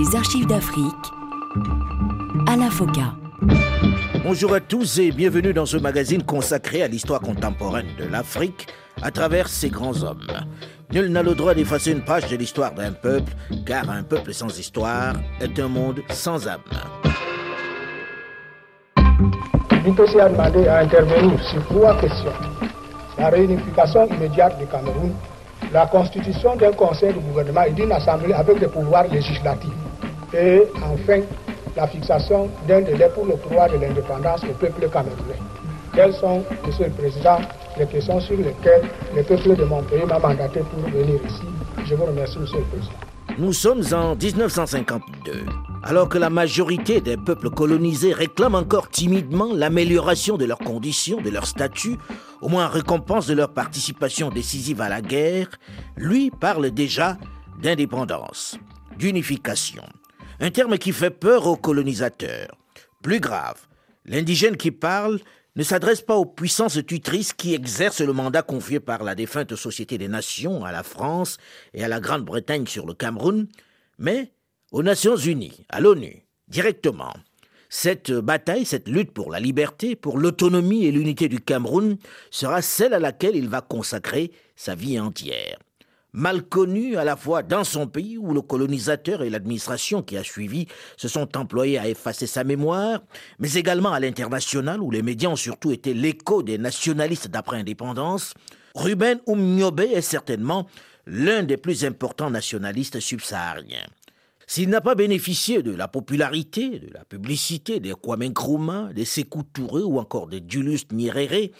Les archives d'Afrique à la FOCA. Bonjour à tous et bienvenue dans ce magazine consacré à l'histoire contemporaine de l'Afrique à travers ses grands hommes. Nul n'a le droit d'effacer une page de l'histoire d'un peuple, car un peuple sans histoire est un monde sans âme. L'IPC a demandé à intervenir sur trois questions. La réunification immédiate du Cameroun, la constitution d'un conseil de gouvernement et d'une assemblée avec des pouvoirs législatifs. Et enfin, la fixation d'un délai pour le droit de l'indépendance au peuple camerounais. Quelles sont, Monsieur le Président, les questions sur lesquelles le peuple de mon pays m'a mandaté pour venir ici? Je vous remercie, Monsieur le Président. Nous sommes en 1952, alors que la majorité des peuples colonisés réclament encore timidement l'amélioration de leurs conditions, de leur statut, au moins en récompense de leur participation décisive à la guerre, lui parle déjà d'indépendance, d'unification, un terme qui fait peur aux colonisateurs. Plus grave, l'indigène qui parle ne s'adresse pas aux puissances tutrices qui exercent le mandat confié par la défunte Société des Nations à la France et à la Grande-Bretagne sur le Cameroun, mais aux Nations Unies, à l'ONU, directement. Cette bataille, cette lutte pour la liberté, pour l'autonomie et l'unité du Cameroun sera celle à laquelle il va consacrer sa vie entière mal connu à la fois dans son pays où le colonisateur et l'administration qui a suivi se sont employés à effacer sa mémoire, mais également à l'international où les médias ont surtout été l'écho des nationalistes d'après-indépendance, Ruben Oumniobe est certainement l'un des plus importants nationalistes subsahariens. S'il n'a pas bénéficié de la popularité, de la publicité des Kwame des Sékou ou encore des Julius Nyerere,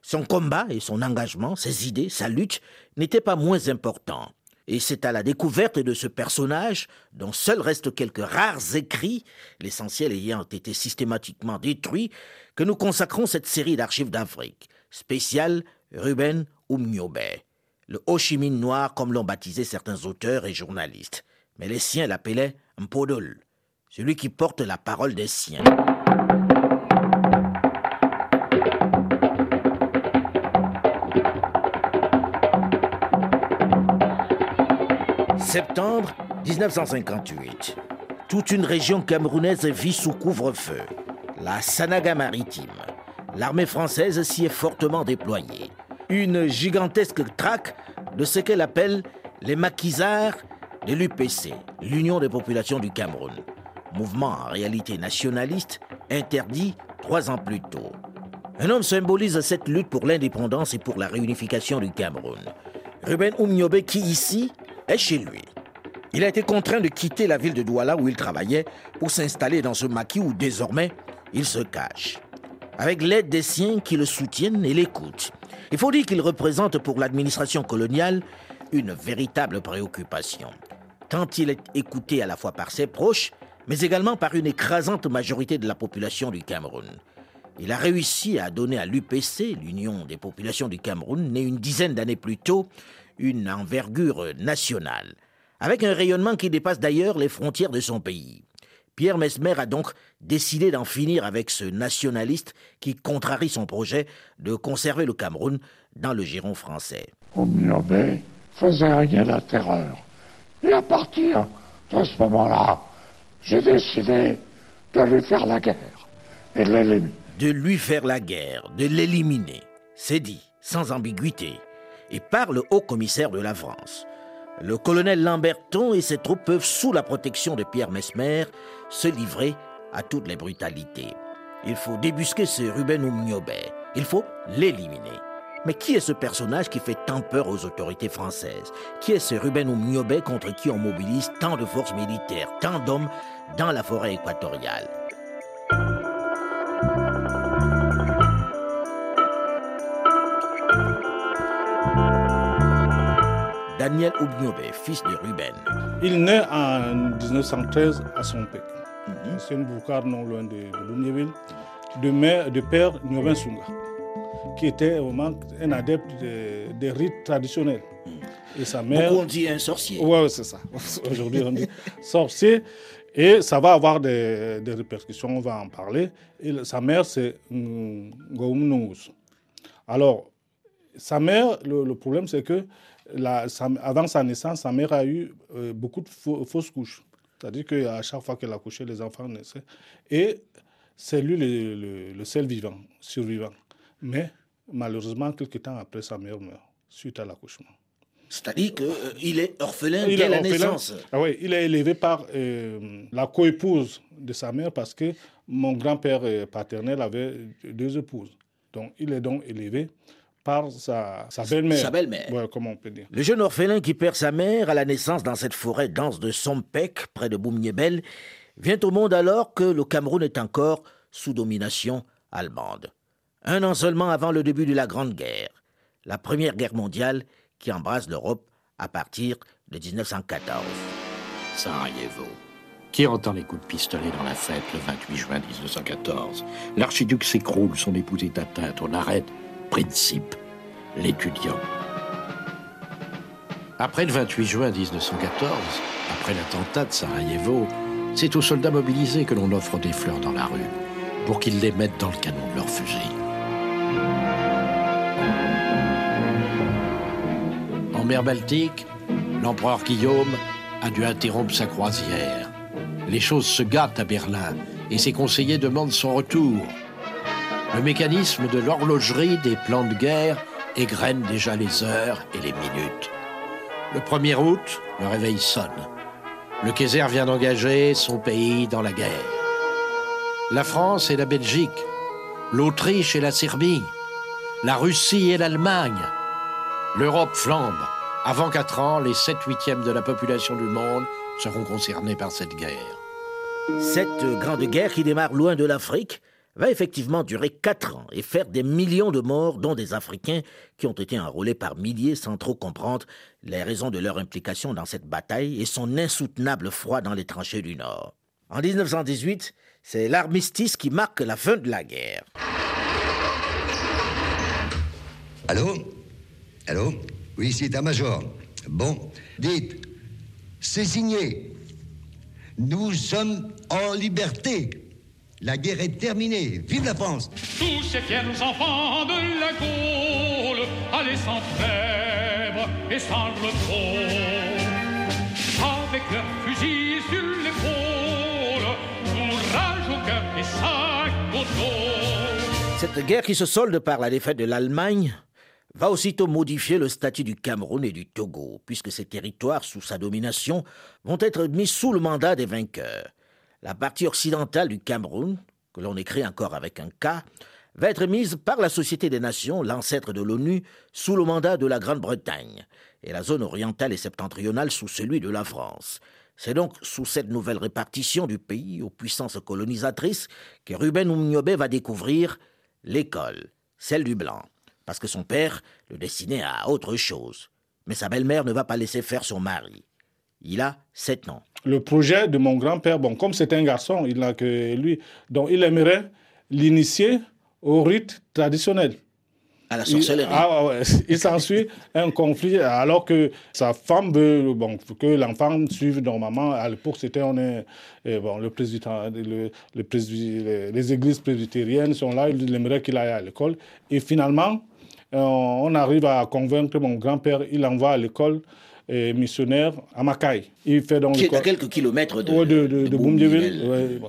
son combat et son engagement, ses idées, sa lutte n'étaient pas moins importants. Et c'est à la découverte de ce personnage, dont seuls restent quelques rares écrits, l'essentiel ayant été systématiquement détruit, que nous consacrons cette série d'archives d'Afrique, spéciale Ruben Oumniobe, le Ho Chi Minh noir comme l'ont baptisé certains auteurs et journalistes. Mais les siens l'appelaient Mpodol, celui qui porte la parole des siens. Septembre 1958. Toute une région camerounaise vit sous couvre-feu. La Sanaga maritime. L'armée française s'y est fortement déployée. Une gigantesque traque de ce qu'elle appelle les maquisards de l'UPC, l'Union des populations du Cameroun. Mouvement en réalité nationaliste, interdit trois ans plus tôt. Un homme symbolise cette lutte pour l'indépendance et pour la réunification du Cameroun. Ruben Oumniobe qui ici est chez lui. Il a été contraint de quitter la ville de Douala où il travaillait pour s'installer dans ce maquis où désormais il se cache. Avec l'aide des siens qui le soutiennent et l'écoutent. Il faut dire qu'il représente pour l'administration coloniale une véritable préoccupation. Tant il est écouté à la fois par ses proches, mais également par une écrasante majorité de la population du Cameroun. Il a réussi à donner à l'UPC, l'Union des populations du Cameroun, née une dizaine d'années plus tôt, une envergure nationale, avec un rayonnement qui dépasse d'ailleurs les frontières de son pays. Pierre Mesmer a donc décidé d'en finir avec ce nationaliste qui contrarie son projet de conserver le Cameroun dans le giron français. Oumniobé faisait régner la terreur. Et à partir de ce moment-là, j'ai décidé de lui faire la guerre et de l'éliminer. De lui faire la guerre, de l'éliminer. C'est dit, sans ambiguïté et par le haut commissaire de la France. Le colonel Lamberton et ses troupes peuvent, sous la protection de Pierre Mesmer, se livrer à toutes les brutalités. Il faut débusquer ce Ruben Oumniobe. Il faut l'éliminer. Mais qui est ce personnage qui fait tant peur aux autorités françaises? Qui est ce Ruben Oumniobe contre qui on mobilise tant de forces militaires, tant d'hommes dans la forêt équatoriale? Daniel Oubniobe, fils de Ruben. Il naît en 1913 à son père. C'est un boucard non loin de, de de, père Nyoben Sunga, qui était vraiment un adepte des rites traditionnels. Et sa mère. on dit un sorcier. Oui, c'est ça. Aujourd'hui, on dit sorcier. Et ça va avoir des, répercussions, on va en parler. Et sa mère, c'est Ngoum Alors, sa mère, le problème, c'est que avant sa naissance, sa mère a eu euh, beaucoup de fausses couches. C'est-à-dire qu'à chaque fois qu'elle accouchait, les enfants naissaient. Et c'est lui le, seul vivant, survivant. Mais malheureusement, quelques temps après, sa mère meurt suite à l'accouchement. C'est-à-dire qu'il est orphelin dès la naissance. Ah oui, il est élevé par euh, la coépouse de sa mère parce que mon grand-père euh, paternel avait deux épouses. Donc, il est donc élevé par sa, belle-mère. Sa belle-mère. comment on peut dire. Le jeune orphelin qui perd sa mère à la naissance dans cette forêt dense de Sompek, près de Boumniebel, vient au monde alors que le Cameroun est encore sous domination allemande. Un an seulement avant le début de la Grande Guerre, la Première Guerre mondiale qui embrasse l'Europe à partir de 1914. Sarajevo. Qui entend les coups de pistolet dans la fête le 28 juin 1914 L'archiduc s'écroule, son épouse est atteinte, on arrête. Principe, l'étudiant. Après le 28 juin 1914, après l'attentat de Sarajevo, c'est aux soldats mobilisés que l'on offre des fleurs dans la rue pour qu'ils les mettent dans le canon de leur fusil. En mer Baltique, l'empereur Guillaume a dû interrompre sa croisière. Les choses se gâtent à Berlin et ses conseillers demandent son retour. Le mécanisme de l'horlogerie des plans de guerre égrène déjà les heures et les minutes. Le 1er août, le réveil sonne. Le Kaiser vient d'engager son pays dans la guerre. La France et la Belgique, l'Autriche et la Serbie, la Russie et l'Allemagne. L'Europe flambe. Avant quatre ans, les 7 huitièmes de la population du monde seront concernés par cette guerre. Cette grande guerre qui démarre loin de l'Afrique va effectivement durer quatre ans et faire des millions de morts, dont des Africains qui ont été enrôlés par milliers sans trop comprendre les raisons de leur implication dans cette bataille et son insoutenable froid dans les tranchées du Nord. En 1918, c'est l'armistice qui marque la fin de la guerre. Allô? Allô? Oui, c'est un major. Bon, dites, c'est signé. Nous sommes en liberté. La guerre est terminée. Vive la France Tous ces fiers enfants de la Gaule, allez sans trêve et sans repos, avec leurs fusils sur cœur Cette guerre qui se solde par la défaite de l'Allemagne va aussitôt modifier le statut du Cameroun et du Togo, puisque ces territoires sous sa domination vont être mis sous le mandat des vainqueurs. La partie occidentale du Cameroun, que l'on écrit encore avec un K, va être mise par la Société des Nations, l'ancêtre de l'ONU, sous le mandat de la Grande-Bretagne, et la zone orientale et septentrionale sous celui de la France. C'est donc sous cette nouvelle répartition du pays aux puissances colonisatrices que Ruben Oumniobé va découvrir l'école, celle du blanc, parce que son père le destinait à autre chose. Mais sa belle-mère ne va pas laisser faire son mari. Il a sept ans. Le projet de mon grand-père, bon, comme c'est un garçon, il n'a que lui, donc il aimerait l'initier au rite traditionnel. À la sorcellerie. Il, ah ouais, il s'ensuit un conflit alors que sa femme veut bon, que l'enfant suive normalement. À l'époque, c'était on est, bon, le président, le, le les, églises presbytériennes sont là, il aimerait qu'il aille à l'école. Et finalement, euh, on arrive à convaincre mon grand-père, il envoie à l'école missionnaire à Makai. Il fait donc. Qui est à quelques kilomètres de, de, de,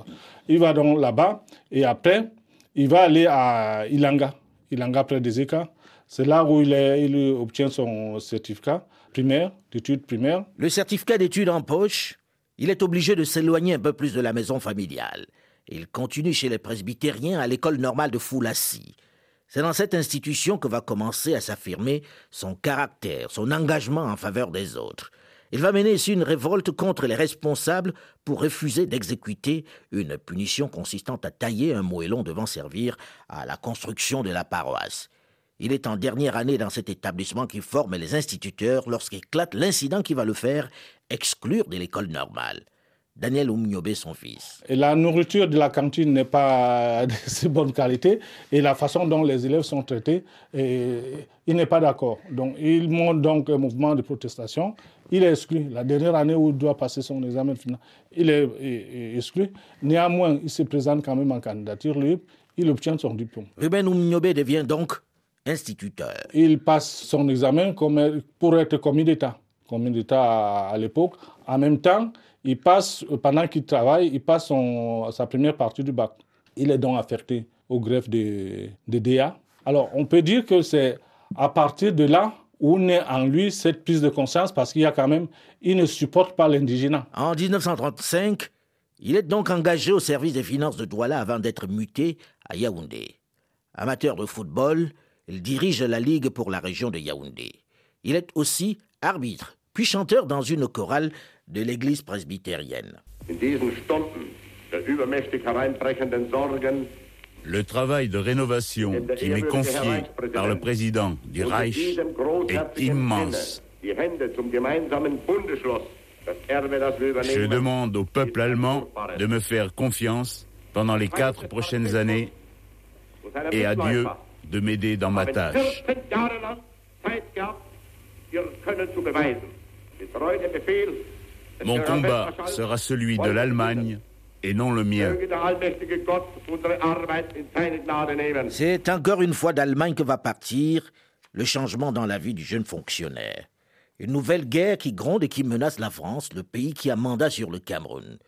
Il va donc là-bas et après, il va aller à Ilanga, Ilanga près des Eka. C'est là où il, il obtient son certificat primaire, d'études primaires. Le certificat d'études en poche, il est obligé de s'éloigner un peu plus de la maison familiale. Il continue chez les presbytériens à l'école normale de Foulassi. C'est dans cette institution que va commencer à s'affirmer son caractère, son engagement en faveur des autres. Il va mener ici une révolte contre les responsables pour refuser d'exécuter une punition consistant à tailler un moellon devant servir à la construction de la paroisse. Il est en dernière année dans cet établissement qui forme les instituteurs lorsqu'éclate l'incident qui va le faire exclure de l'école normale. Daniel Oumniobé, son fils. Et la nourriture de la cantine n'est pas de si bonne qualité et la façon dont les élèves sont traités, il n'est pas d'accord. Donc il monte donc un mouvement de protestation. Il est exclu. La dernière année où il doit passer son examen final, il est, exclu. Néanmoins, il se présente quand même en candidature libre. Il obtient son diplôme. Ruben Oumniobé devient donc instituteur. Il passe son examen comme, pour être commis d'État comme d'État à, l'époque. En même temps, il passe, pendant qu'il travaille, il passe sa première partie du bac. Il est donc affecté au greffe des de DA. Alors, on peut dire que c'est à partir de là où naît en lui cette prise de conscience parce qu'il y a quand même, il ne supporte pas l'indigénat. En 1935, il est donc engagé au service des finances de Douala avant d'être muté à Yaoundé. Amateur de football, il dirige la Ligue pour la région de Yaoundé. Il est aussi arbitre, puis chanteur dans une chorale de l'église presbytérienne. Le travail de rénovation qui m'est confié par le président du Reich est immense. Je demande au peuple allemand de me faire confiance pendant les quatre prochaines années et à Dieu de m'aider dans ma tâche. Mon combat sera celui de l'Allemagne et non le mien. C'est encore une fois d'Allemagne que va partir le changement dans la vie du jeune fonctionnaire. Une nouvelle guerre qui gronde et qui menace la France, le pays qui a mandat sur le Cameroun.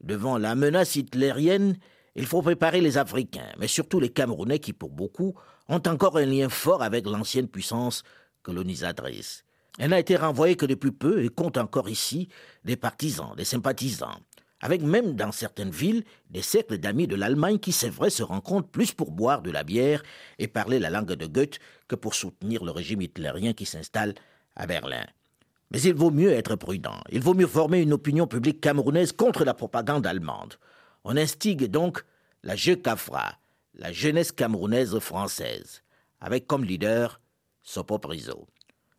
Devant la menace hitlérienne, il faut préparer les Africains, mais surtout les Camerounais qui, pour beaucoup, ont encore un lien fort avec l'ancienne puissance colonisatrice. Elle n'a été renvoyée que depuis peu et compte encore ici des partisans, des sympathisants, avec même dans certaines villes des cercles d'amis de l'Allemagne qui, c'est vrai, se rencontrent plus pour boire de la bière et parler la langue de Goethe que pour soutenir le régime hitlérien qui s'installe à Berlin. Mais il vaut mieux être prudent, il vaut mieux former une opinion publique camerounaise contre la propagande allemande. On instigue donc la JECAFRA, la jeunesse camerounaise française, avec comme leader Sopo Priso.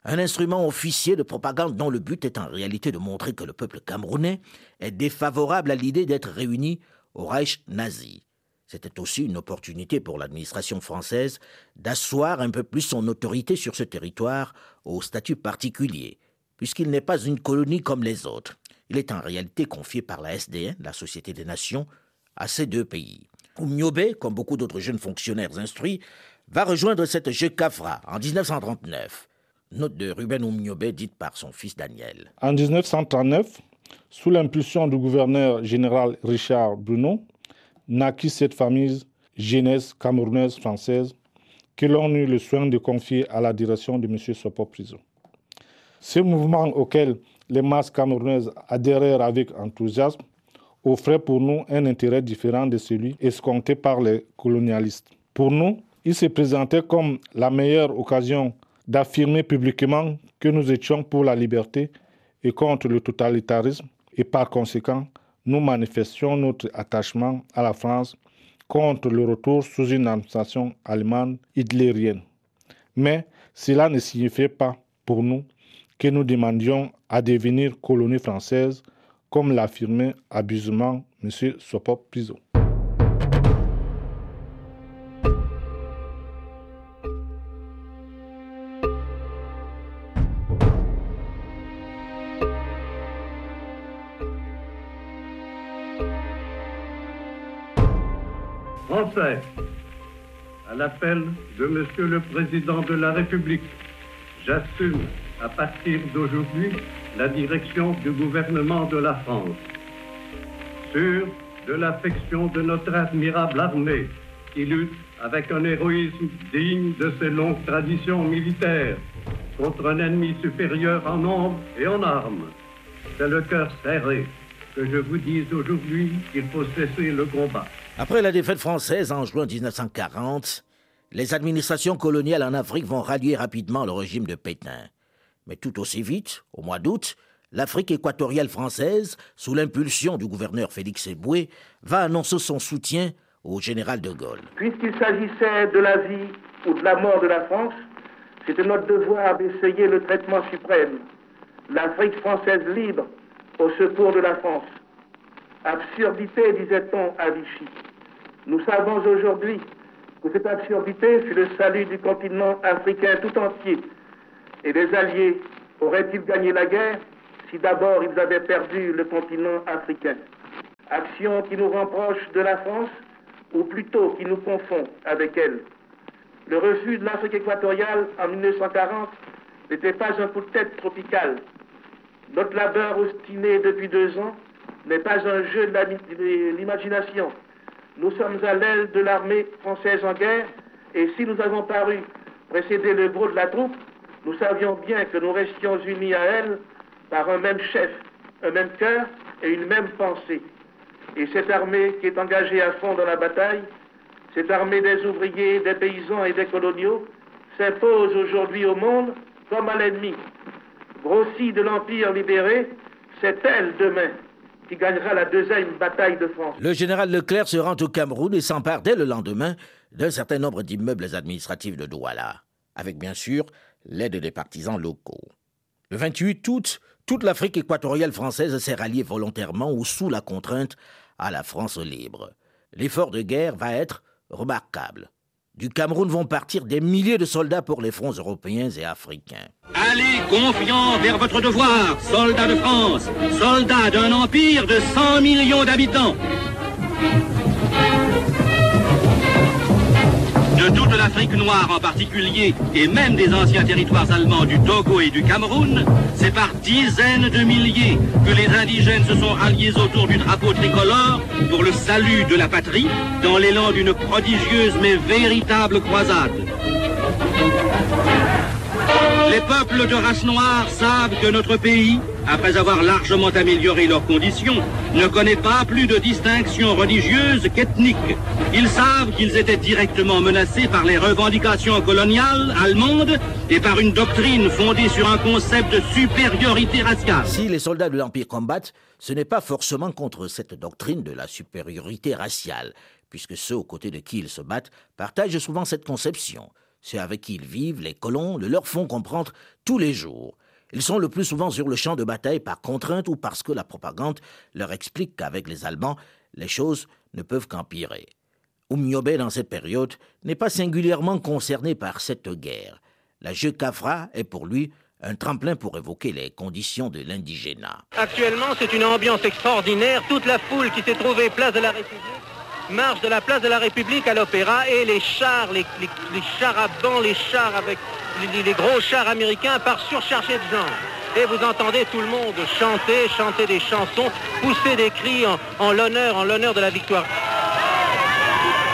Un instrument officiel de propagande dont le but est en réalité de montrer que le peuple camerounais est défavorable à l'idée d'être réuni au Reich nazi. C'était aussi une opportunité pour l'administration française d'asseoir un peu plus son autorité sur ce territoire au statut particulier, puisqu'il n'est pas une colonie comme les autres. Il est en réalité confié par la SDN, la Société des Nations, à ces deux pays. Oumniobé, comme beaucoup d'autres jeunes fonctionnaires instruits, va rejoindre cette JECAFRA en 1939. Note de Ruben Oumniobé dite par son fils Daniel. En 1939, sous l'impulsion du gouverneur général Richard Bruno, naquit cette famille jeunesse camerounaise française que l'on eut le soin de confier à la direction de M. Sopo Prison. Ce mouvement auquel les masses camerounaises adhérèrent avec enthousiasme offrait pour nous un intérêt différent de celui escompté par les colonialistes. Pour nous, il se présentait comme la meilleure occasion d'affirmer publiquement que nous étions pour la liberté et contre le totalitarisme et par conséquent, nous manifestions notre attachement à la France contre le retour sous une administration allemande hitlérienne. Mais cela ne signifiait pas pour nous que nous demandions à devenir colonie française, comme l'affirmait abusivement M. Sopop Piso. À l'appel de Monsieur le Président de la République, j'assume à partir d'aujourd'hui la direction du gouvernement de la France. Sûr de l'affection de notre admirable armée qui lutte avec un héroïsme digne de ses longues traditions militaires contre un ennemi supérieur en nombre et en armes. C'est le cœur serré que je vous dise aujourd'hui qu'il faut cesser le combat. Après la défaite française en juin 1940, les administrations coloniales en Afrique vont rallier rapidement le régime de Pétain. Mais tout aussi vite, au mois d'août, l'Afrique équatoriale française, sous l'impulsion du gouverneur Félix Eboué, va annoncer son soutien au général de Gaulle. Puisqu'il s'agissait de la vie ou de la mort de la France, c'était notre devoir d'essayer le traitement suprême, l'Afrique française libre au secours de la France. Absurdité, disait-on à Vichy. Nous savons aujourd'hui que cette absurdité fut le salut du continent africain tout entier et les Alliés auraient-ils gagné la guerre si d'abord ils avaient perdu le continent africain? Action qui nous rapproche de la France ou plutôt qui nous confond avec elle? Le refus de l'Afrique équatoriale en 1940 n'était pas un coup de tête tropical, Notre labeur ostiné depuis deux ans n'est pas un jeu de l'imagination. Nous sommes à l'aile de l'armée française en guerre et si nous avons paru précéder le gros de la troupe, nous savions bien que nous restions unis à elle par un même chef, un même cœur et une même pensée. Et cette armée qui est engagée à fond dans la bataille, cette armée des ouvriers, des paysans et des coloniaux, s'impose aujourd'hui au monde comme à l'ennemi. Grossie de l'Empire libéré, c'est elle demain qui gagnera. Le général Leclerc se rend au Cameroun et s'empare dès le lendemain d'un certain nombre d'immeubles administratifs de Douala, avec bien sûr l'aide des partisans locaux. Le 28 août, toute l'Afrique équatoriale française s'est ralliée volontairement ou sous la contrainte à la France libre. L'effort de guerre va être remarquable. Du Cameroun vont partir des milliers de soldats pour les fronts européens et africains. Allez confiant vers votre devoir, soldats de France, soldats d'un empire de 100 millions d'habitants de toute l'Afrique noire en particulier, et même des anciens territoires allemands du Togo et du Cameroun, c'est par dizaines de milliers que les indigènes se sont ralliés autour du drapeau tricolore pour le salut de la patrie, dans l'élan d'une prodigieuse mais véritable croisade. Les peuples de race noire savent que notre pays, après avoir largement amélioré leurs conditions, ne connaît pas plus de distinction religieuse qu'ethnique. Ils savent qu'ils étaient directement menacés par les revendications coloniales allemandes et par une doctrine fondée sur un concept de supériorité raciale. Si les soldats de l'Empire combattent, ce n'est pas forcément contre cette doctrine de la supériorité raciale, puisque ceux aux côtés de qui ils se battent partagent souvent cette conception. Ceux avec qui ils vivent, les colons, le leur font comprendre tous les jours. Ils sont le plus souvent sur le champ de bataille par contrainte ou parce que la propagande leur explique qu'avec les Allemands, les choses ne peuvent qu'empirer. Oumniobé, dans cette période, n'est pas singulièrement concerné par cette guerre. La Jeu Cafra est pour lui un tremplin pour évoquer les conditions de l'indigénat. Actuellement, c'est une ambiance extraordinaire. Toute la foule qui s'est trouvée place de la République marche de la place de la République à l'Opéra et les chars, les, chars à banc, les chars avec les, gros chars américains partent surchargés de gens. Et vous entendez tout le monde chanter, chanter des chansons, pousser des cris en, l'honneur, en l'honneur de la victoire.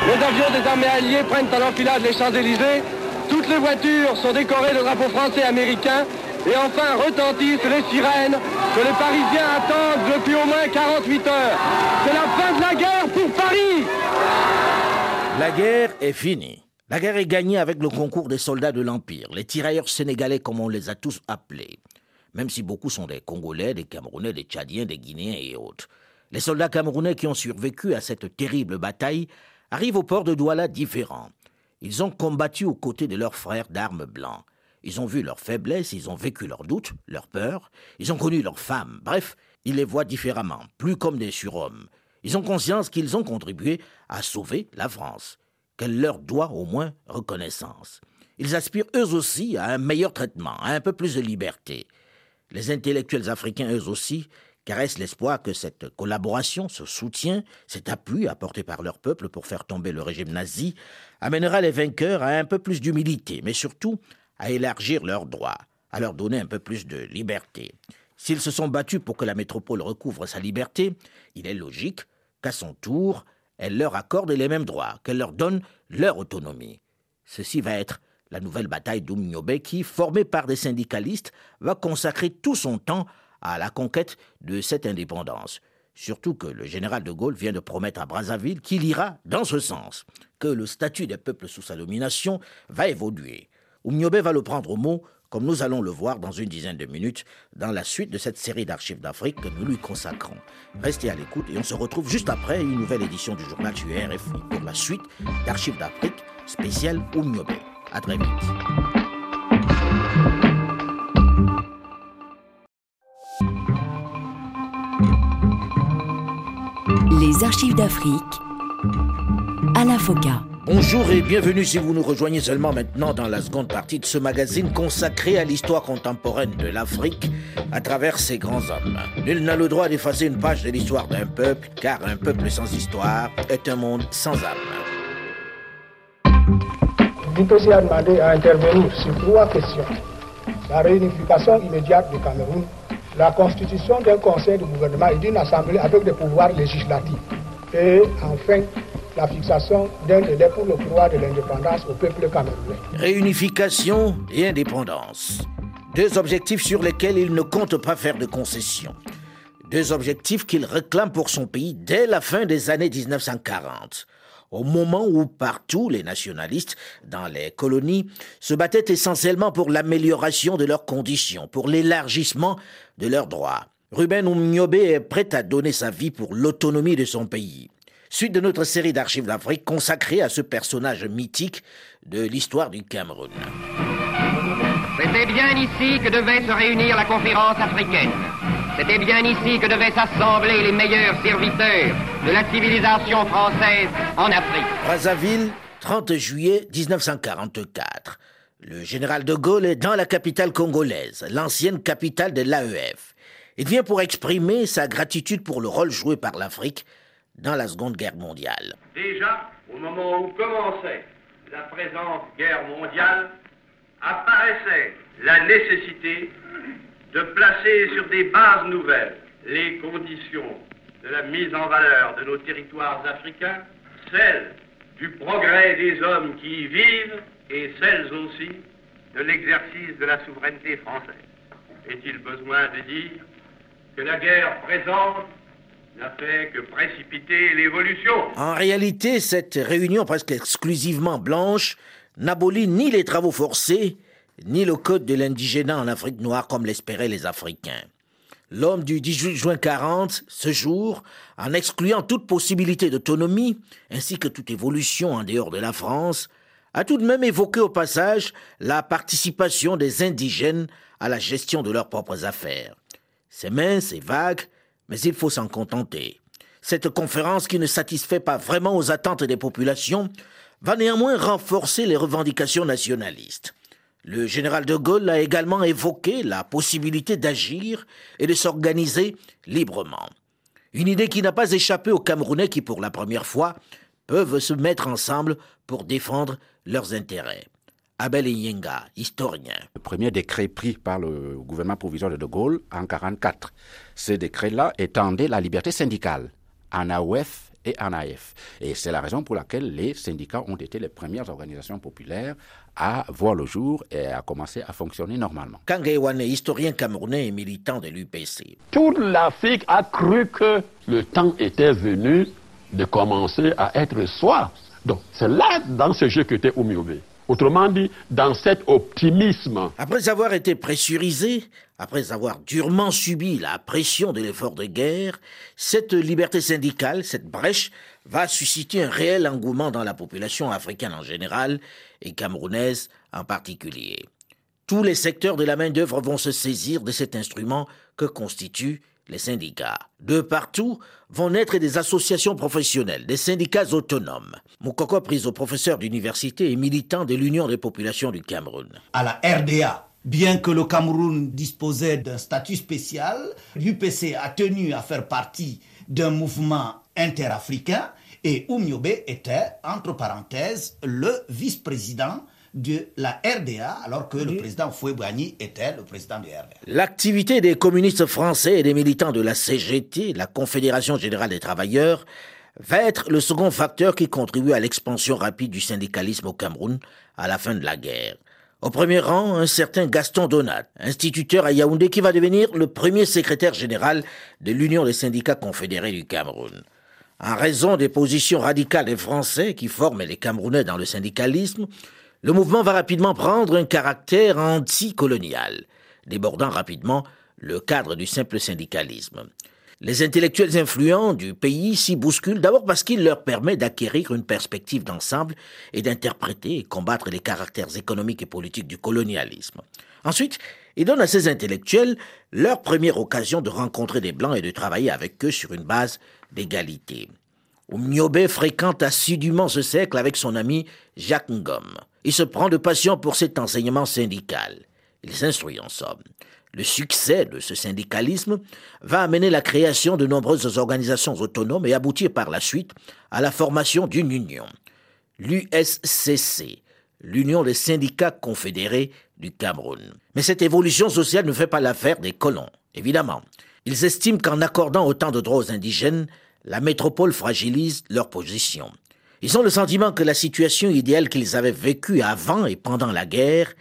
Les avions des armées alliées prennent à l'enfilade les Champs-Élysées. Toutes les voitures sont décorées de drapeaux français et américains. Et enfin retentissent les sirènes que les Parisiens attendent depuis au moins 48 heures. C'est la fin de la guerre La guerre est finie. La guerre est gagnée avec le concours des soldats de l'Empire, les tirailleurs sénégalais comme on les a tous appelés. Même si beaucoup sont des Congolais, des Camerounais, des Tchadiens, des Guinéens et autres. Les soldats camerounais qui ont survécu à cette terrible bataille arrivent au port de Douala différents. Ils ont combattu aux côtés de leurs frères d'armes blancs. Ils ont vu leurs faiblesses, ils ont vécu leurs doutes, leurs peurs, ils ont connu leurs femmes, bref, ils les voient différemment, plus comme des surhommes. Ils ont conscience qu'ils ont contribué à sauver la France, qu'elle leur doit au moins reconnaissance. Ils aspirent eux aussi à un meilleur traitement, à un peu plus de liberté. Les intellectuels africains eux aussi caressent l'espoir que cette collaboration, ce soutien, cet appui apporté par leur peuple pour faire tomber le régime nazi amènera les vainqueurs à un peu plus d'humilité, mais surtout à élargir leurs droits, à leur donner un peu plus de liberté. S'ils se sont battus pour que la métropole recouvre sa liberté, il est logique qu'à son tour, elle leur accorde les mêmes droits, qu'elle leur donne leur autonomie. Ceci va être la nouvelle bataille d'Oumniobé qui, formée par des syndicalistes, va consacrer tout son temps à la conquête de cette indépendance. Surtout que le général de Gaulle vient de promettre à Brazzaville qu'il ira dans ce sens, que le statut des peuples sous sa domination va évoluer. Oumniobé va le prendre au mot, comme nous allons le voir dans une dizaine de minutes, dans la suite de cette série d'archives d'Afrique que nous lui consacrons. Restez à l'écoute et on se retrouve juste après une nouvelle édition du journal du RFI pour la suite d'archives d'Afrique spéciale Oumniobé. À très vite. Les archives d'Afrique à la FOCA. Bonjour et bienvenue si vous nous rejoignez seulement maintenant dans la seconde partie de ce magazine consacré à l'histoire contemporaine de l'Afrique à travers ses grands hommes. Nul n'a le droit d'effacer une page de l'histoire d'un peuple, car un peuple sans histoire est un monde sans âme. L'IPC a demandé à intervenir sur trois questions. La réunification immédiate du Cameroun, la constitution d'un conseil de gouvernement et d'une assemblée avec des pouvoirs législatifs. Et enfin, la fixation d'un délai pouvoir de l'indépendance au peuple camerounais. Réunification et indépendance. Deux objectifs sur lesquels il ne compte pas faire de concessions. Deux objectifs qu'il réclame pour son pays dès la fin des années 1940 au moment où partout les nationalistes dans les colonies se battaient essentiellement pour l'amélioration de leurs conditions, pour l'élargissement de leurs droits. Ruben Umniobe est prêt à donner sa vie pour l'autonomie de son pays. Suite de notre série d'archives d'Afrique consacrée à ce personnage mythique de l'histoire du Cameroun. C'était bien ici que devait se réunir la conférence africaine. C'était bien ici que devaient s'assembler les meilleurs serviteurs de la civilisation française en Afrique. Brazzaville, 30 juillet 1944. Le général de Gaulle est dans la capitale congolaise, l'ancienne capitale de l'AEF. Il vient pour exprimer sa gratitude pour le rôle joué par l'Afrique dans la Seconde Guerre mondiale. Déjà, au moment où commençait la présente guerre mondiale, apparaissait la nécessité de placer sur des bases nouvelles les conditions de la mise en valeur de nos territoires africains, celles du progrès des hommes qui y vivent et celles aussi de l'exercice de la souveraineté française. Est-il besoin de dire que la guerre présente n'a fait que précipiter l'évolution En réalité, cette réunion presque exclusivement blanche n'abolit ni les travaux forcés, ni le code de l'indigénat en Afrique noire comme l'espéraient les Africains. L'homme du 18 juin 40, ce jour, en excluant toute possibilité d'autonomie, ainsi que toute évolution en dehors de la France, a tout de même évoqué au passage la participation des indigènes à la gestion de leurs propres affaires. C'est mince et vague, mais il faut s'en contenter. Cette conférence qui ne satisfait pas vraiment aux attentes des populations va néanmoins renforcer les revendications nationalistes. Le général de Gaulle a également évoqué la possibilité d'agir et de s'organiser librement. Une idée qui n'a pas échappé aux Camerounais qui, pour la première fois, peuvent se mettre ensemble pour défendre leurs intérêts. Abel Yenga, historien. Le premier décret pris par le gouvernement provisoire de De Gaulle en 1944. Ce décret-là étendait la liberté syndicale en AOF et en AF. Et c'est la raison pour laquelle les syndicats ont été les premières organisations populaires à voir le jour et à commencer à fonctionner normalement. Kangé historien camerounais et militant de l'UPC. Toute l'Afrique a cru que le temps était venu de commencer à être soi. Donc c'est là, dans ce jeu que était Oumiobe. Autrement dit, dans cet optimisme. Après avoir été pressurisé, après avoir durement subi la pression de l'effort de guerre, cette liberté syndicale, cette brèche, va susciter un réel engouement dans la population africaine en général et camerounaise en particulier. Tous les secteurs de la main-d'œuvre vont se saisir de cet instrument que constituent les syndicats. De partout vont naître des associations professionnelles, des syndicats autonomes. Moukoko au professeur d'université et militant de l'Union des populations du Cameroun. À la RDA, bien que le Cameroun disposait d'un statut spécial, l'UPC a tenu à faire partie d'un mouvement interafricain et Oumiobe était, entre parenthèses, le vice-président de la RDA, alors que le président Fouébouani était le président de RDA. L'activité des communistes français et des militants de la CGT, la Confédération générale des travailleurs, va être le second facteur qui contribue à l'expansion rapide du syndicalisme au Cameroun à la fin de la guerre. Au premier rang, un certain Gaston Donat, instituteur à Yaoundé qui va devenir le premier secrétaire général de l'Union des syndicats confédérés du Cameroun. En raison des positions radicales des Français qui forment les Camerounais dans le syndicalisme, le mouvement va rapidement prendre un caractère anticolonial, débordant rapidement le cadre du simple syndicalisme. Les intellectuels influents du pays s'y bousculent d'abord parce qu'il leur permet d'acquérir une perspective d'ensemble et d'interpréter et combattre les caractères économiques et politiques du colonialisme. Ensuite, il donne à ces intellectuels leur première occasion de rencontrer des Blancs et de travailler avec eux sur une base d'égalité. Oumniobé fréquente assidûment ce cercle avec son ami Jacques Ngom. Il se prend de passion pour cet enseignement syndical. Il s'instruit en somme. Le succès de ce syndicalisme va amener la création de nombreuses organisations autonomes et aboutir par la suite à la formation d'une union, l'USCC, l'Union des syndicats confédérés du Cameroun. Mais cette évolution sociale ne fait pas l'affaire des colons Évidemment, ils estiment qu'en accordant autant de droits aux indigènes, la métropole fragilise leur position. Ils ont le sentiment que la situation idéale qu'ils avaient vécue avant et pendant la guerre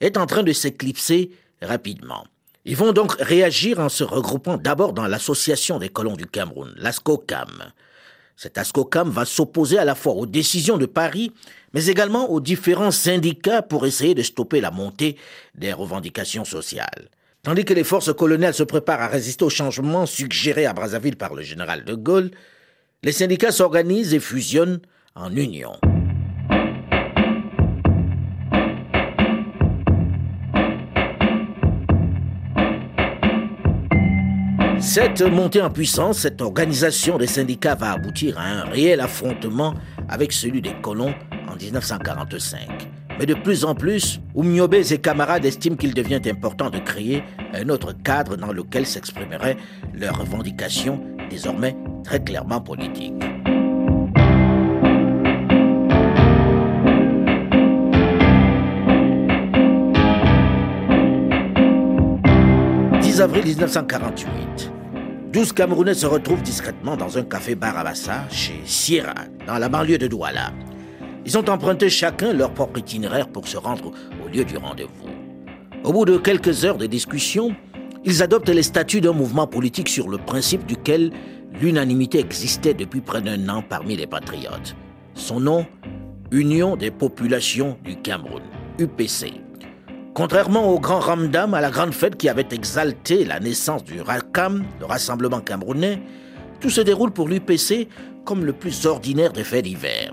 est en train de s'éclipser rapidement. Ils vont donc réagir en se regroupant d'abord dans l'association des colons du Cameroun, l'ASCOCAM. Cet ASCOCAM va s'opposer à la fois aux décisions de Paris, mais également aux différents syndicats pour essayer de stopper la montée des revendications sociales. Tandis que les forces coloniales se préparent à résister aux changements suggérés à Brazzaville par le général de Gaulle, les syndicats s'organisent et fusionnent en union. Cette montée en puissance, cette organisation des syndicats va aboutir à un réel affrontement avec celui des colons en 1945. Mais de plus en plus, Oumniobé et ses camarades estiment qu'il devient important de créer un autre cadre dans lequel s'exprimeraient leurs revendications désormais très clairement politiques. Avril 1948. 12 Camerounais se retrouvent discrètement dans un café-bar à chez Sierra, dans la banlieue de Douala. Ils ont emprunté chacun leur propre itinéraire pour se rendre au lieu du rendez-vous. Au bout de quelques heures de discussion, ils adoptent les statuts d'un mouvement politique sur le principe duquel l'unanimité existait depuis près d'un an parmi les patriotes. Son nom Union des populations du Cameroun, UPC. Contrairement au grand Ramdam, à la grande fête qui avait exalté la naissance du RACAM, le Rassemblement camerounais, tout se déroule pour l'UPC comme le plus ordinaire des faits d'hiver.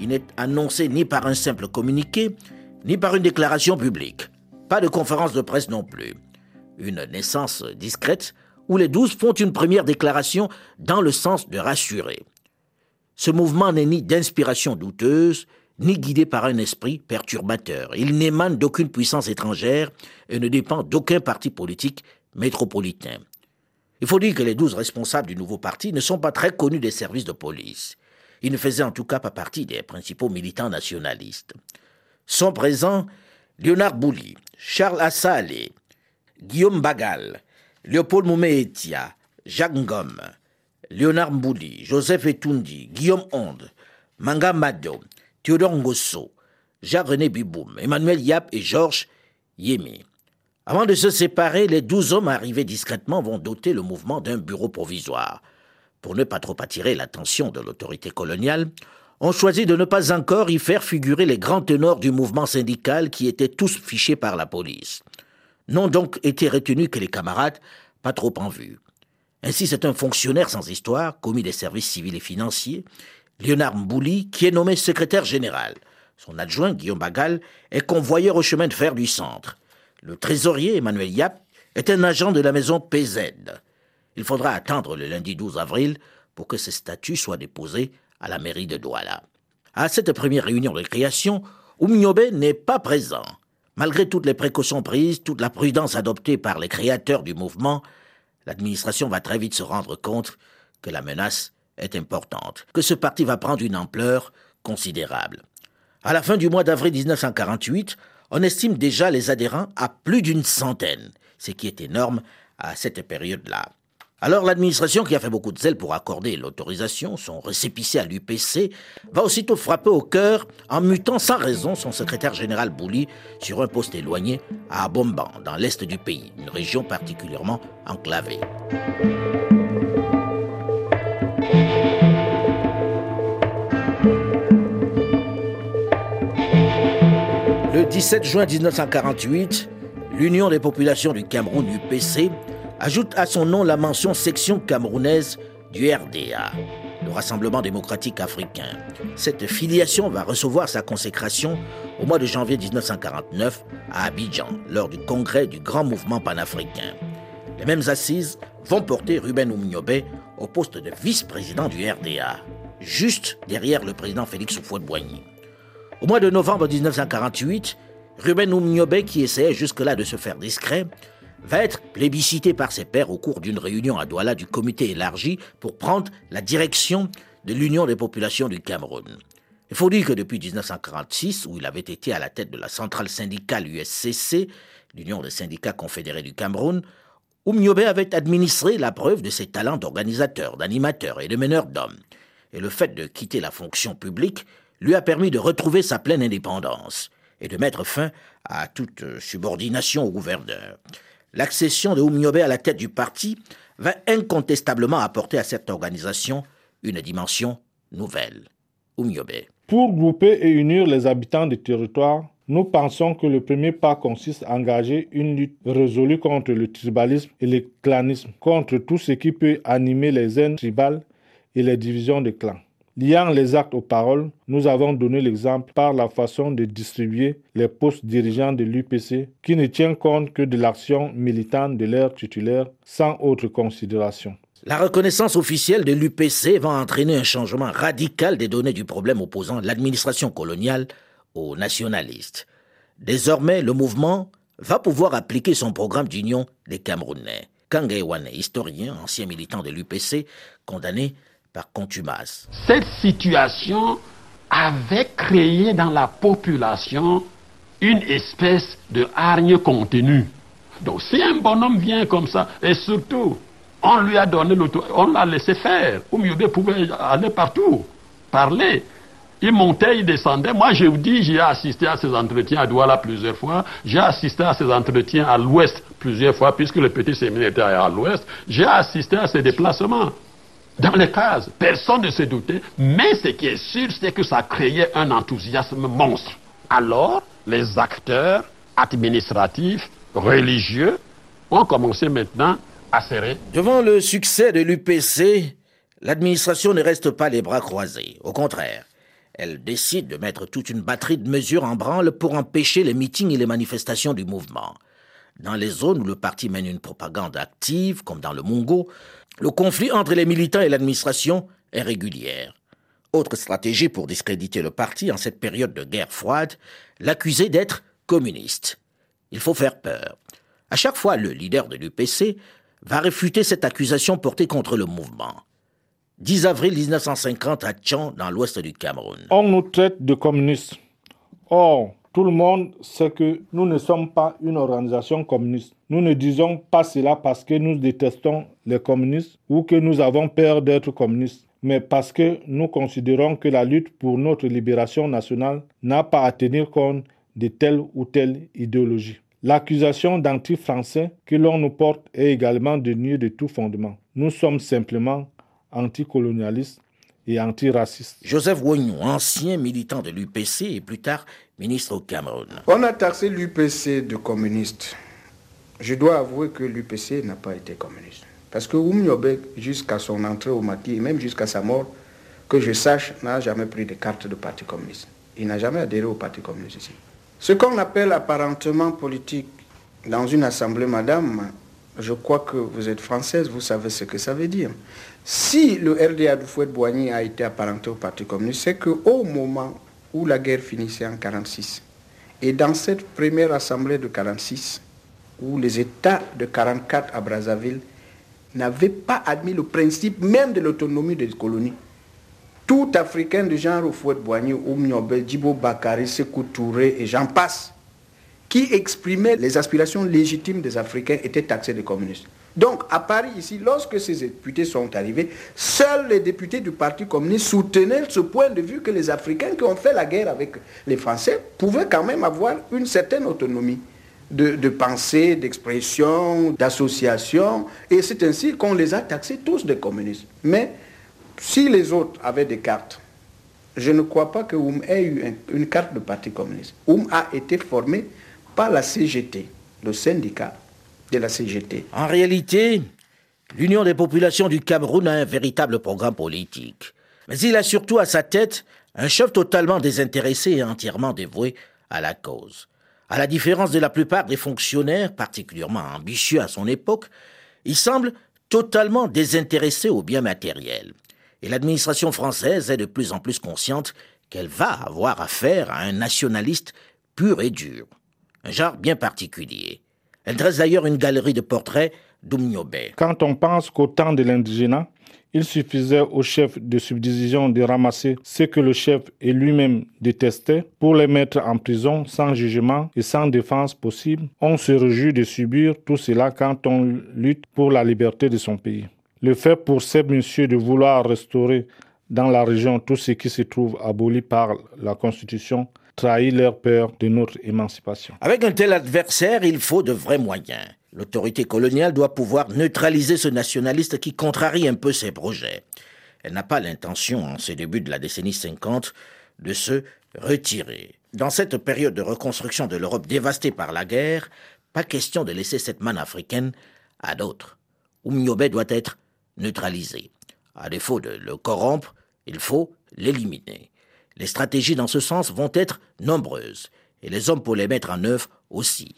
Il n'est annoncé ni par un simple communiqué, ni par une déclaration publique. Pas de conférence de presse non plus. Une naissance discrète où les douze font une première déclaration dans le sens de rassurer. Ce mouvement n'est ni d'inspiration douteuse, ni guidé par un esprit perturbateur. Il n'émane d'aucune puissance étrangère et ne dépend d'aucun parti politique métropolitain. Il faut dire que les douze responsables du nouveau parti ne sont pas très connus des services de police. Ils ne faisaient en tout cas pas partie des principaux militants nationalistes. Sont présents Léonard Bouli, Charles Assalé, Guillaume Bagal, Léopold Mouméetia, Jacques Ngom, Léonard Mbouli, Joseph Etundi, Guillaume Onde, Manga Mado, Théodore Ngosso, Jacques-René Biboum, Emmanuel Yap et Georges Yémi. Avant de se séparer, les douze hommes arrivés discrètement vont doter le mouvement d'un bureau provisoire. Pour ne pas trop attirer l'attention de l'autorité coloniale, on choisit de ne pas encore y faire figurer les grands tenors du mouvement syndical qui étaient tous fichés par la police. N'ont donc été retenus que les camarades, pas trop en vue. Ainsi, c'est un fonctionnaire sans histoire, commis des services civils et financiers, Léonard Mbouli, qui est nommé secrétaire général. Son adjoint, Guillaume Bagal, est convoyeur au chemin de fer du centre. Le trésorier, Emmanuel Yap, est un agent de la maison PZ. Il faudra attendre le lundi 12 avril pour que ces statuts soient déposés à la mairie de Douala. À cette première réunion de création, Oumniobe n'est pas présent. Malgré toutes les précautions prises, toute la prudence adoptée par les créateurs du mouvement, l'administration va très vite se rendre compte que la menace est importante, que ce parti va prendre une ampleur considérable. À la fin du mois d'avril 1948, on estime déjà les adhérents à plus d'une centaine, ce qui est énorme à cette période-là. Alors l'administration, qui a fait beaucoup de zèle pour accorder l'autorisation, son récépissé à l'UPC, va aussitôt frapper au cœur en mutant sans raison son secrétaire général Bouli sur un poste éloigné à Bomban, dans l'est du pays, une région particulièrement enclavée. Le 17 juin 1948, l'Union des populations du Cameroun, UPC, ajoute à son nom la mention section camerounaise du RDA, le Rassemblement démocratique africain. Cette filiation va recevoir sa consécration au mois de janvier 1949 à Abidjan, lors du congrès du grand mouvement panafricain. Les mêmes assises vont porter Ruben Oumniobé au poste de vice-président du RDA, juste derrière le président Félix Houphouët-Boigny. Au mois de novembre 1948, Ruben Oumniobé, qui essayait jusque-là de se faire discret, va être plébiscité par ses pairs au cours d'une réunion à Douala du comité élargi pour prendre la direction de l'Union des populations du Cameroun. Il faut dire que depuis 1946, où il avait été à la tête de la centrale syndicale USCC, l'Union des syndicats confédérés du Cameroun, Oumniobé avait administré la preuve de ses talents d'organisateur, d'animateur et de meneur d'hommes. Et le fait de quitter la fonction publique lui a permis de retrouver sa pleine indépendance et de mettre fin à toute subordination au gouverneur. L'accession de Oumniobé à la tête du parti va incontestablement apporter à cette organisation une dimension nouvelle. Oumniobé. Pour grouper et unir les habitants du territoire, nous pensons que le premier pas consiste à engager une lutte résolue contre le tribalisme et le clanisme, contre tout ce qui peut animer les haines tribales et les divisions de clans. Liant les actes aux paroles, nous avons donné l'exemple par la façon de distribuer les postes dirigeants de l'UPC qui ne tient compte que de l'action militante de leurs titulaires sans autre considération. La reconnaissance officielle de l'UPC va entraîner un changement radical des données du problème opposant l'administration coloniale aux nationalistes. Désormais, le mouvement va pouvoir appliquer son programme d'union des Camerounais. Kangaiwane, historien, ancien militant de l'UPC, condamné contumace. Cette situation avait créé dans la population une espèce de hargne contenue. Donc si un bonhomme vient comme ça, et surtout, on lui a donné l'autorité, on l'a laissé faire. Oumioube pouvait aller partout, parler. Il montait, il descendait. Moi, je vous dis, j'ai assisté à ces entretiens à Douala plusieurs fois. J'ai assisté à ces entretiens à l'ouest plusieurs fois, puisque le petit séminaire était à l'ouest. J'ai assisté à ces déplacements dans les cases. Personne ne se doutait. Mais ce qui est sûr, c'est que ça créait un enthousiasme monstre. Alors, les acteurs administratifs, religieux, ont commencé maintenant à serrer. Devant le succès de l'UPC, l'administration ne reste pas les bras croisés. Au contraire, elle décide de mettre toute une batterie de mesures en branle pour empêcher les meetings et les manifestations du mouvement. Dans les zones où le parti mène une propagande active, comme dans le Mongo, le conflit entre les militants et l'administration est régulier. Autre stratégie pour discréditer le parti en cette période de guerre froide, l'accuser d'être communiste. Il faut faire peur. À chaque fois, le leader de l'UPC va réfuter cette accusation portée contre le mouvement. 10 avril 1950 à Tchan, dans l'ouest du Cameroun. On nous traite de communistes. Or, tout le monde sait que nous ne sommes pas une organisation communiste. Nous ne disons pas cela parce que nous détestons les communistes ou que nous avons peur d'être communistes, mais parce que nous considérons que la lutte pour notre libération nationale n'a pas à tenir compte de telle ou telle idéologie. L'accusation d'anti-français que l'on nous porte est également dénuée de tout fondement. Nous sommes simplement anticolonialistes et antiraciste. Joseph Wognon, ancien militant de l'UPC et plus tard ministre au Cameroun. On a taxé l'UPC de communiste. Je dois avouer que l'UPC n'a pas été communiste. Parce que Oumniobek, jusqu'à son entrée au Mati et même jusqu'à sa mort, que je sache, n'a jamais pris de carte de parti communiste. Il n'a jamais adhéré au parti communiste ici. Ce qu'on appelle apparentement politique dans une assemblée, madame, je crois que vous êtes française, vous savez ce que ça veut dire. Si le RDA du Fouet-Boigny a été apparenté au Parti communiste, c'est qu'au moment où la guerre finissait en 1946, et dans cette première assemblée de 1946, où les États de 1944 à Brazzaville n'avaient pas admis le principe même de l'autonomie des colonies, tout Africain de genre au Fouet-Boigny, Oumniobe, Djibo Bakari, Sekou Touré et j'en passe, qui exprimaient les aspirations légitimes des Africains étaient taxés de communistes. Donc, à Paris, ici, lorsque ces députés sont arrivés, seuls les députés du Parti communiste soutenaient ce point de vue que les Africains qui ont fait la guerre avec les Français pouvaient quand même avoir une certaine autonomie de, pensée, d'expression, d'association. Et c'est ainsi qu'on les a taxés tous de communistes. Mais si les autres avaient des cartes, je ne crois pas que Oum ait eu une carte de Parti communiste. Oum a été formé par la CGT, le syndicat de la CGT. En réalité, l'Union des populations du Cameroun a un véritable programme politique. Mais il a surtout à sa tête un chef totalement désintéressé et entièrement dévoué à la cause. À la différence de la plupart des fonctionnaires, particulièrement ambitieux à son époque, il semble totalement désintéressé au bien matériel. Et l'administration française est de plus en plus consciente qu'elle va avoir affaire à un nationaliste pur et dur, un genre bien particulier. Elle dresse d'ailleurs une galerie de portraits d'Umniobe. Quand on pense qu'au temps de l'indigénat, il suffisait au chef de subdivision de ramasser ce que le chef et lui-même détestait pour les mettre en prison sans jugement et sans défense possible. On se réjouit de subir tout cela quand on lutte pour la liberté de son pays. Le fait pour ces messieurs de vouloir restaurer dans la région tout ce qui se trouve aboli par la Constitution trahit leur peur de notre émancipation. Avec un tel adversaire, il faut de vrais moyens. L'autorité coloniale doit pouvoir neutraliser ce nationaliste qui contrarie un peu ses projets. Elle n'a pas l'intention, en ces débuts de la décennie 50, de se retirer. Dans cette période de reconstruction de l'Europe dévastée par la guerre, pas question de laisser cette manne africaine à d'autres. Oumniobé doit être neutralisé. À défaut de le corrompre, il faut l'éliminer. Les stratégies dans ce sens vont être nombreuses, et les hommes pour les mettre en œuvre aussi.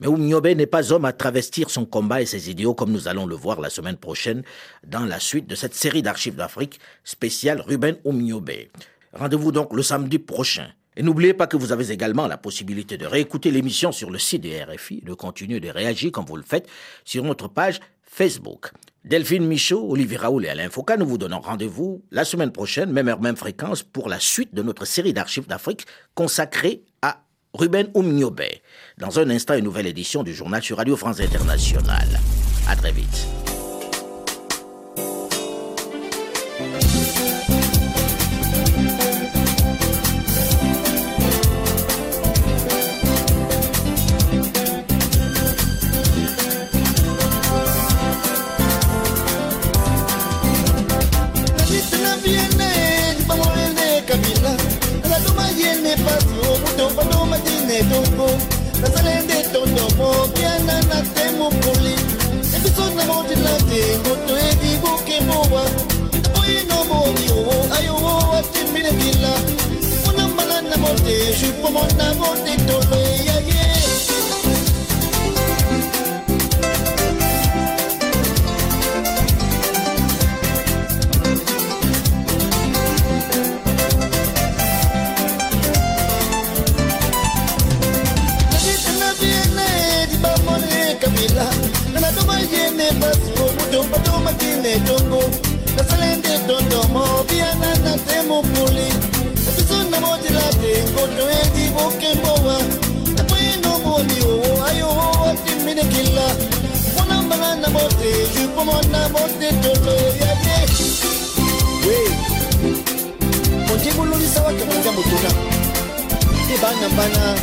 Mais Oumniobe n'est pas homme à travestir son combat et ses idéaux comme nous allons le voir la semaine prochaine dans la suite de cette série d'archives d'Afrique spéciale Ruben Oumniobe. Rendez-vous donc le samedi prochain. Et n'oubliez pas que vous avez également la possibilité de réécouter l'émission sur le site de RFI, de continuer de réagir comme vous le faites sur notre page Facebook. Delphine Michaud, Olivier Raoul et Alain Foucault, nous vous donnons rendez-vous la semaine prochaine, même heure, même fréquence, pour la suite de notre série d'archives d'Afrique consacrée à Ruben Oumniobe. Dans un instant, une nouvelle édition du journal sur Radio France Internationale. À très vite. Mbala na mote jupomona mote tolo eyaye matine tongo nasalende tondomo biana na te mokoli komona botetolo yaye ondimululisa wake moya motuka mpe bangambana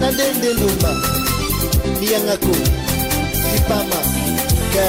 na ndende lumba miyangako lipama ke